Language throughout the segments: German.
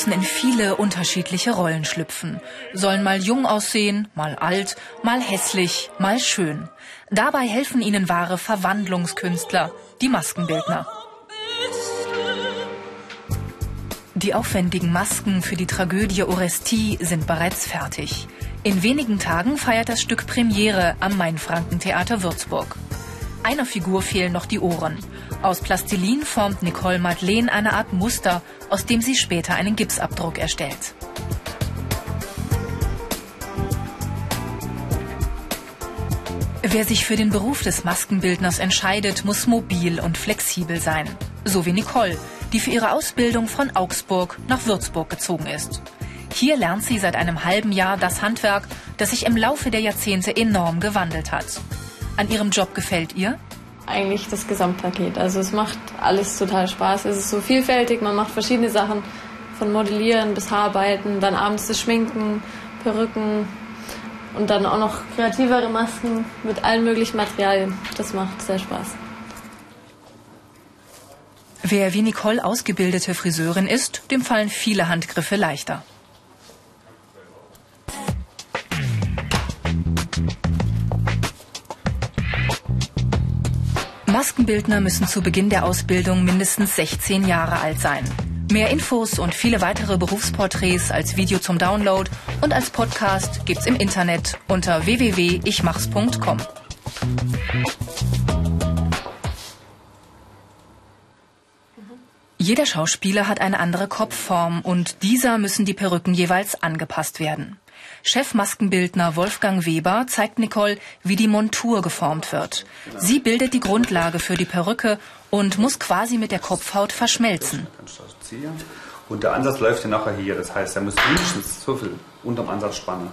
Müssen in viele unterschiedliche Rollen schlüpfen, sollen mal jung aussehen, mal alt, mal hässlich, mal schön. Dabei helfen ihnen wahre Verwandlungskünstler, die Maskenbildner. Die aufwendigen Masken für die Tragödie Orestie sind bereits fertig. In wenigen Tagen feiert das Stück Premiere am Mainfrankentheater Würzburg. Einer Figur fehlen noch die Ohren. Aus Plastilin formt Nicole Madeleine eine Art Muster, aus dem sie später einen Gipsabdruck erstellt. Wer sich für den Beruf des Maskenbildners entscheidet, muss mobil und flexibel sein. So wie Nicole, die für ihre Ausbildung von Augsburg nach Würzburg gezogen ist. Hier lernt sie seit einem halben Jahr das Handwerk, das sich im Laufe der Jahrzehnte enorm gewandelt hat. An ihrem Job gefällt ihr? Eigentlich das Gesamtpaket. Also es macht alles total Spaß. Es ist so vielfältig, man macht verschiedene Sachen. Von Modellieren bis Haararbeiten, dann abends das Schminken, Perücken und dann auch noch kreativere Masken mit allen möglichen Materialien. Das macht sehr Spaß. Wer wie Nicole ausgebildete Friseurin ist, dem fallen viele Handgriffe leichter. Maskenbildner müssen zu Beginn der Ausbildung mindestens 16 Jahre alt sein. Mehr Infos und viele weitere Berufsporträts als Video zum Download und als Podcast gibt's im Internet unter www.ichmachs.com. Jeder Schauspieler hat eine andere Kopfform und dieser müssen die Perücken jeweils angepasst werden. Chefmaskenbildner Wolfgang Weber zeigt Nicole, wie die Montur geformt wird. Sie bildet die Grundlage für die Perücke und muss quasi mit der Kopfhaut verschmelzen. Und der Ansatz läuft ja nachher hier. Das heißt, er muss mindestens so viel unterm Ansatz spannen.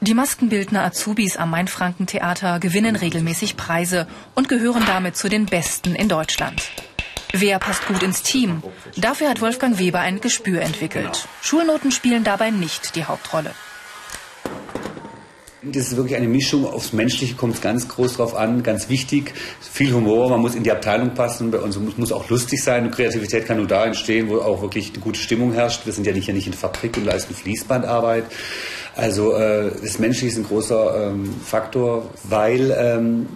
Die Maskenbildner Azubis am Mainfrankentheater gewinnen regelmäßig Preise und gehören damit zu den Besten in Deutschland. Wer passt gut ins Team? Dafür hat Wolfgang Weber ein Gespür entwickelt. Schulnoten spielen dabei nicht die Hauptrolle. Das ist wirklich eine Mischung. Aufs Menschliche kommt es ganz groß drauf an, ganz wichtig. Viel Humor, man muss in die Abteilung passen. Bei uns muss, auch lustig sein. Und Kreativität kann nur da entstehen, wo auch wirklich eine gute Stimmung herrscht. Wir sind ja nicht hier nicht in Fabrik und leisten Fließbandarbeit. Also äh, das Menschliche ist ein großer ähm, Faktor, weil ähm,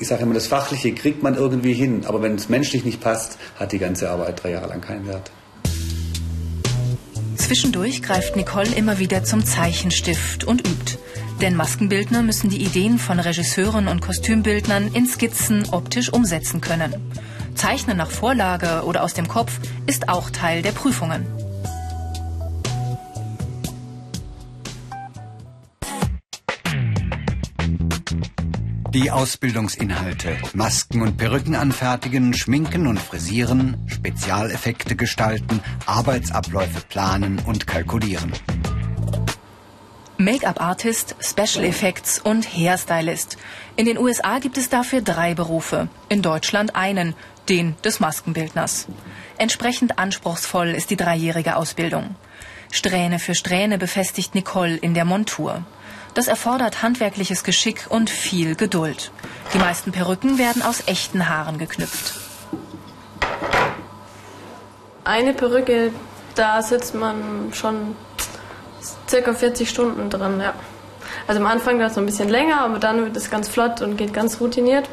ich sage immer, das Fachliche kriegt man irgendwie hin, aber wenn es menschlich nicht passt, hat die ganze Arbeit drei Jahre lang keinen Wert. Zwischendurch greift Nicole immer wieder zum Zeichenstift und übt. Denn Maskenbildner müssen die Ideen von Regisseuren und Kostümbildnern in Skizzen optisch umsetzen können. Zeichnen nach Vorlage oder aus dem Kopf ist auch Teil der Prüfungen. Die Ausbildungsinhalte. Masken und Perücken anfertigen, schminken und frisieren, Spezialeffekte gestalten, Arbeitsabläufe planen und kalkulieren. Make-up-Artist, Special Effects und Hairstylist. In den USA gibt es dafür drei Berufe, in Deutschland einen, den des Maskenbildners. Entsprechend anspruchsvoll ist die dreijährige Ausbildung. Strähne für Strähne befestigt Nicole in der Montur. Das erfordert handwerkliches Geschick und viel Geduld. Die meisten Perücken werden aus echten Haaren geknüpft. Eine Perücke, da sitzt man schon circa 40 Stunden dran, ja. Also am Anfang dauert es noch ein bisschen länger, aber dann wird es ganz flott und geht ganz routiniert.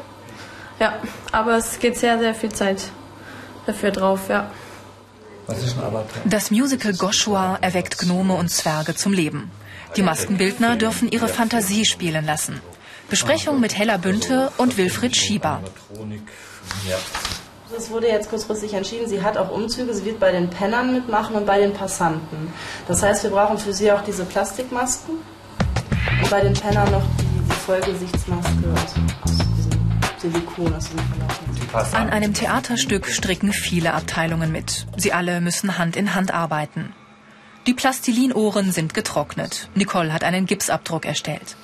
Ja, aber es geht sehr, sehr viel Zeit dafür drauf, ja. Das Musical Goshua erweckt Gnome und Zwerge zum Leben. Die Maskenbildner dürfen ihre Fantasie spielen lassen. Besprechung mit Hella Bünte und Wilfried Schieber. Es wurde jetzt kurzfristig entschieden, sie hat auch Umzüge, sie wird bei den Pennern mitmachen und bei den Passanten. Das heißt, wir brauchen für sie auch diese Plastikmasken und bei den Pennern noch die, die Vollgesichtsmaske aus, aus diesem Silikon, aus diesem An einem Theaterstück stricken viele Abteilungen mit. Sie alle müssen Hand in Hand arbeiten. Die Plastilinohren sind getrocknet. Nicole hat einen Gipsabdruck erstellt.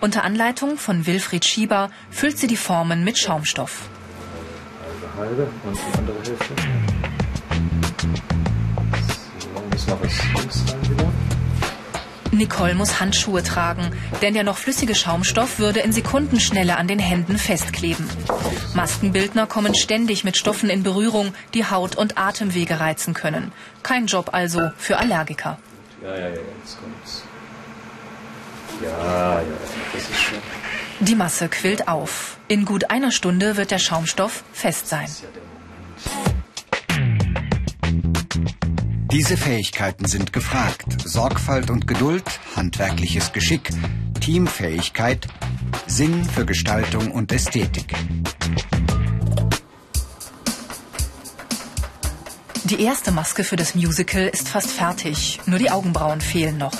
Unter Anleitung von Wilfried Schieber füllt sie die Formen mit Schaumstoff. Halbe und die andere Hälfte. So, müssen wir was links rein wieder. Nicole muss Handschuhe tragen, denn der noch flüssige Schaumstoff würde in Sekundenschnelle an den Händen festkleben. Maskenbildner kommen ständig mit Stoffen in Berührung, die Haut- und Atemwege reizen können. Kein Job also für Allergiker. Ja, ja, ja, jetzt kommt's. Ja, ja, das ist schon. Die Masse quillt auf. In gut einer Stunde wird der Schaumstoff fest sein. Diese Fähigkeiten sind gefragt. Sorgfalt und Geduld, handwerkliches Geschick, Teamfähigkeit, Sinn für Gestaltung und Ästhetik. Die erste Maske für das Musical ist fast fertig, nur die Augenbrauen fehlen noch.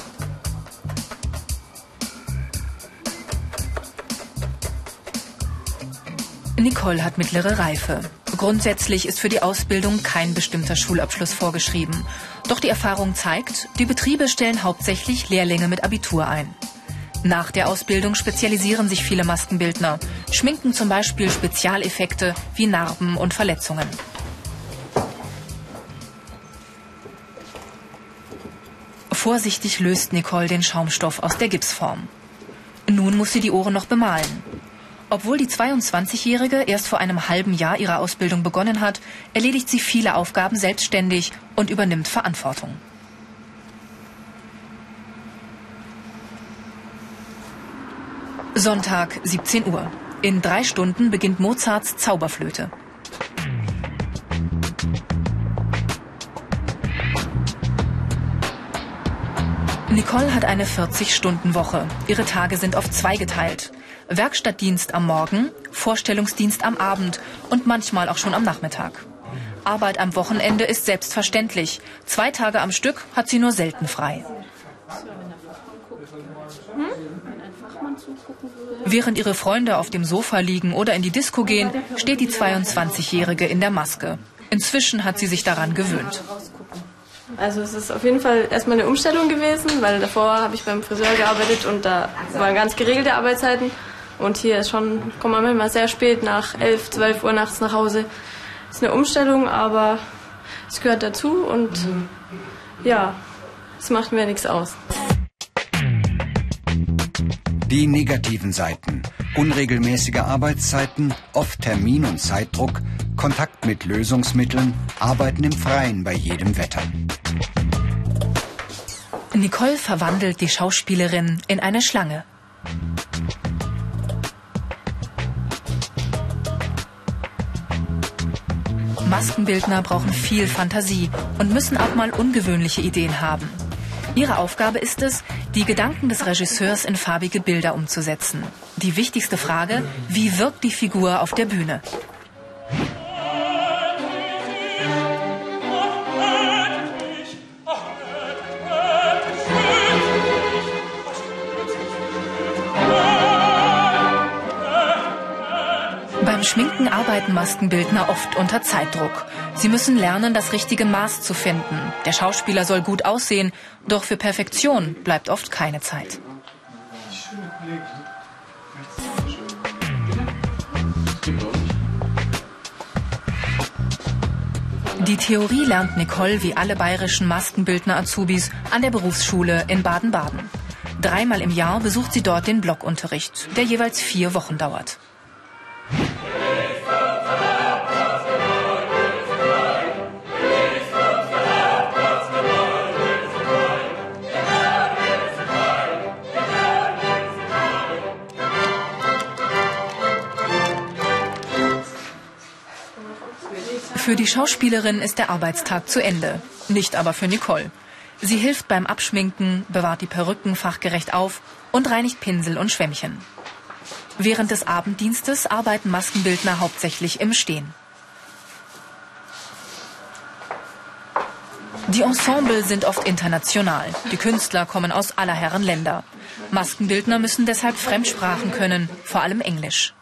Nicole hat mittlere Reife. Grundsätzlich ist für die Ausbildung kein bestimmter Schulabschluss vorgeschrieben. Doch die Erfahrung zeigt, die Betriebe stellen hauptsächlich Lehrlinge mit Abitur ein. Nach der Ausbildung spezialisieren sich viele Maskenbildner, schminken zum Beispiel Spezialeffekte wie Narben und Verletzungen. Vorsichtig löst Nicole den Schaumstoff aus der Gipsform. Nun muss sie die Ohren noch bemalen. Obwohl die 22-Jährige erst vor einem halben Jahr ihre Ausbildung begonnen hat, erledigt sie viele Aufgaben selbstständig und übernimmt Verantwortung. Sonntag, 17 Uhr. In drei Stunden beginnt Mozarts Zauberflöte. Nicole hat eine 40-Stunden-Woche. Ihre Tage sind auf zwei geteilt. Werkstattdienst am Morgen, Vorstellungsdienst am Abend und manchmal auch schon am Nachmittag. Arbeit am Wochenende ist selbstverständlich. Zwei Tage am Stück hat sie nur selten frei. Während ihre Freunde auf dem Sofa liegen oder in die Disco gehen, steht die 22-Jährige in der Maske. Inzwischen hat sie sich daran gewöhnt. Also es ist auf jeden Fall erstmal eine Umstellung gewesen, weil davor habe ich beim Friseur gearbeitet und da waren ganz geregelte Arbeitszeiten. Und hier ist schon, kommt man manchmal sehr spät nach 11, 12 Uhr nachts nach Hause. Ist eine Umstellung, aber es gehört dazu und ja, es macht mir nichts aus. Die negativen Seiten. Unregelmäßige Arbeitszeiten, oft Termin- und Zeitdruck, Kontakt mit Lösungsmitteln, Arbeiten im Freien bei jedem Wetter. Nicole verwandelt die Schauspielerin in eine Schlange. Maskenbildner brauchen viel Fantasie und müssen auch mal ungewöhnliche Ideen haben. Ihre Aufgabe ist es, die Gedanken des Regisseurs in farbige Bilder umzusetzen. Die wichtigste Frage, wie wirkt die Figur auf der Bühne? Schminken arbeiten Maskenbildner oft unter Zeitdruck. Sie müssen lernen, das richtige Maß zu finden. Der Schauspieler soll gut aussehen, doch für Perfektion bleibt oft keine Zeit. Die Theorie lernt Nicole wie alle bayerischen Maskenbildner-Azubis an der Berufsschule in Baden-Baden. Dreimal im Jahr besucht sie dort den Blockunterricht, der jeweils vier Wochen dauert. Für die Schauspielerin ist der Arbeitstag zu Ende, nicht aber für Nicole. Sie hilft beim Abschminken, bewahrt die Perücken fachgerecht auf und reinigt Pinsel und Schwämmchen. Während des Abenddienstes arbeiten Maskenbildner hauptsächlich im Stehen. Die Ensemble sind oft international. Die Künstler kommen aus aller Herren Länder. Maskenbildner müssen deshalb Fremdsprachen können, vor allem Englisch.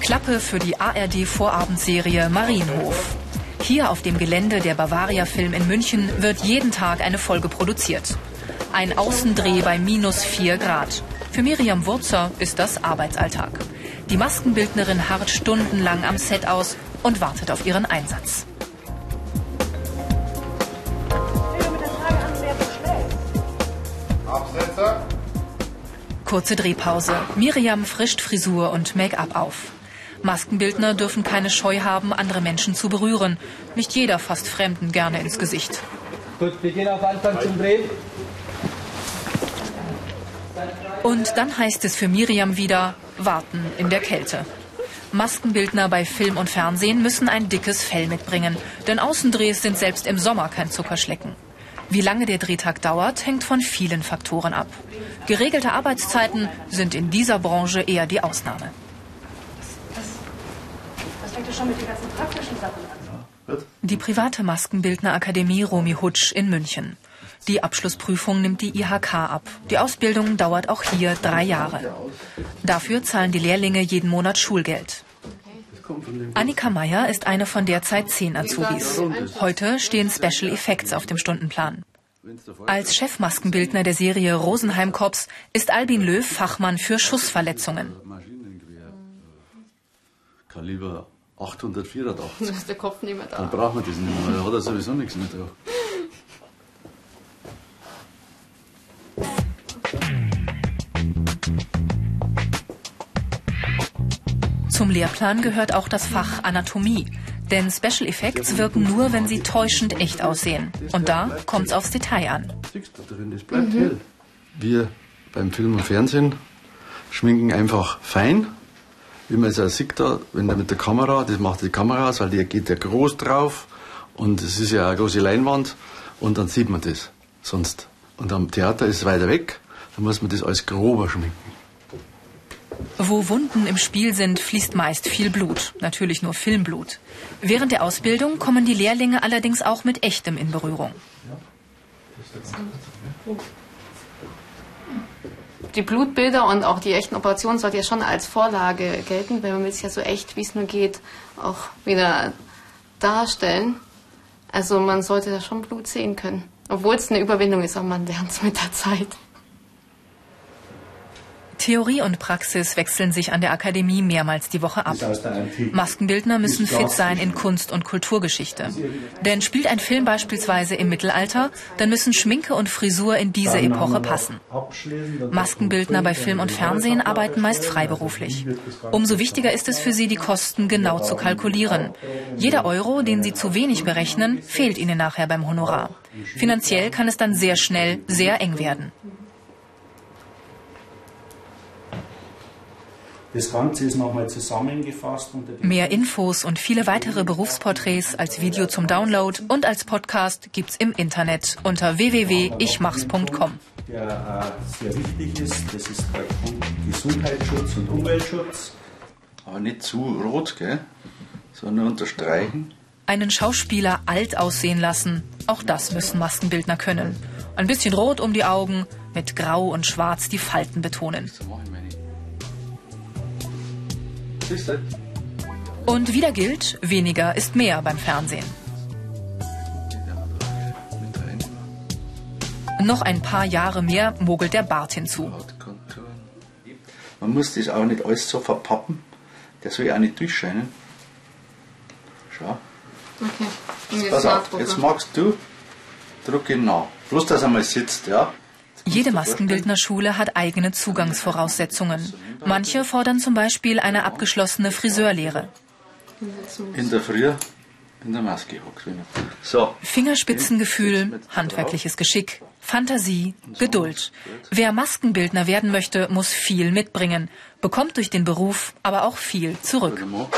Klappe für die ARD-Vorabendserie Marienhof. Hier auf dem Gelände der Bavaria Film in München wird jeden Tag eine Folge produziert. Ein Außendreh bei minus 4 Grad. Für Miriam Wurzer ist das Arbeitsalltag. Die Maskenbildnerin harrt stundenlang am Set aus und wartet auf ihren Einsatz. Kurze Drehpause. Miriam frischt Frisur und Make-up auf. Maskenbildner dürfen keine Scheu haben, andere Menschen zu berühren. Nicht jeder fasst Fremden gerne ins Gesicht. Gut, wir gehen auf Anfang zum Drehen. Und dann heißt es für Miriam wieder warten in der Kälte. Maskenbildner bei Film und Fernsehen müssen ein dickes Fell mitbringen, denn Außendrehs sind selbst im Sommer kein Zuckerschlecken. Wie lange der Drehtag dauert, hängt von vielen Faktoren ab. Geregelte Arbeitszeiten sind in dieser Branche eher die Ausnahme. Das fängt ja schon mit den ganzen praktischen Sachen an. Die private Maskenbildnerakademie Romy Hutsch in München. Die Abschlussprüfung nimmt die IHK ab. Die Ausbildung dauert auch hier drei Jahre. Dafür zahlen die Lehrlinge jeden Monat Schulgeld. Annika Meyer ist eine von derzeit zehn Azubis. Heute stehen Special Effects auf dem Stundenplan. Als Chefmaskenbildner der Serie Rosenheim Cops ist Albin Löw Fachmann für Schussverletzungen. Kaliber 884. Da ist der Kopf nicht mehr Dann da. braucht man das nicht mehr. Da hat er sowieso nichts mehr drauf. Zum Lehrplan gehört auch das Fach Anatomie. Denn Special Effects wirken nur, wenn sie täuschend echt aussehen. Und da kommt's aufs Detail an. Hell. Wir beim Film und Fernsehen schminken einfach fein. Wie man es auch sieht da, wenn der mit der Kamera, das macht die Kamera aus, weil die geht ja groß drauf und es ist ja eine große Leinwand und dann sieht man das sonst. Und am Theater ist es weiter weg, da muss man das alles grober schminken. Wo Wunden im Spiel sind, fließt meist viel Blut, natürlich nur Filmblut. Während der Ausbildung kommen die Lehrlinge allerdings auch mit echtem in Berührung. Die Blutbilder und auch die echten Operationen sollten ja schon als Vorlage gelten, weil man will es ja so echt, wie es nur geht, auch wieder darstellen. Also man sollte da schon Blut sehen können. Obwohl es eine Überwindung ist, aber man lernt es mit der Zeit. Theorie und Praxis wechseln sich an der Akademie mehrmals die Woche ab. Maskenbildner müssen fit sein in Kunst- und Kulturgeschichte. Denn spielt ein Film beispielsweise im Mittelalter, dann müssen Schminke und Frisur in diese Epoche passen. Maskenbildner bei Film und Fernsehen arbeiten meist freiberuflich. Umso wichtiger ist es für sie, die Kosten genau zu kalkulieren. Jeder Euro, den sie zu wenig berechnen, fehlt ihnen nachher beim Honorar. Finanziell kann es dann sehr schnell sehr eng werden. Das Ganze ist nochmal zusammengefasst Mehr Infos und viele weitere Berufsporträts als Video zum Download und als Podcast gibt's im Internet unter www.ichmachs.com. der äh, sehr wichtig ist. Das ist der Gesundheitsschutz und Umweltschutz. Aber nicht zu rot, gell? sondern unterstreichen. Einen Schauspieler alt aussehen lassen, auch das müssen Maskenbildner können. Ein bisschen rot um die Augen, mit Grau und Schwarz die Falten betonen. Und wieder gilt, weniger ist mehr beim Fernsehen. Noch ein paar Jahre mehr mogelt der Bart hinzu. Man muss das auch nicht alles so verpappen. Der soll ja auch nicht durchscheinen. Schau. Okay. Jetzt Pass auf, jetzt magst du, druck ihn nach. Bloß, dass er mal sitzt, ja? Jede Maskenbildnerschule hat eigene Zugangsvoraussetzungen. Manche fordern zum Beispiel eine abgeschlossene Friseurlehre. In der Früh in der Maske hockt. So, Fingerspitzengefühl, handwerkliches Geschick, Fantasie, Geduld. Wer Maskenbildner werden möchte, muss viel mitbringen, bekommt durch den Beruf aber auch viel zurück. mal.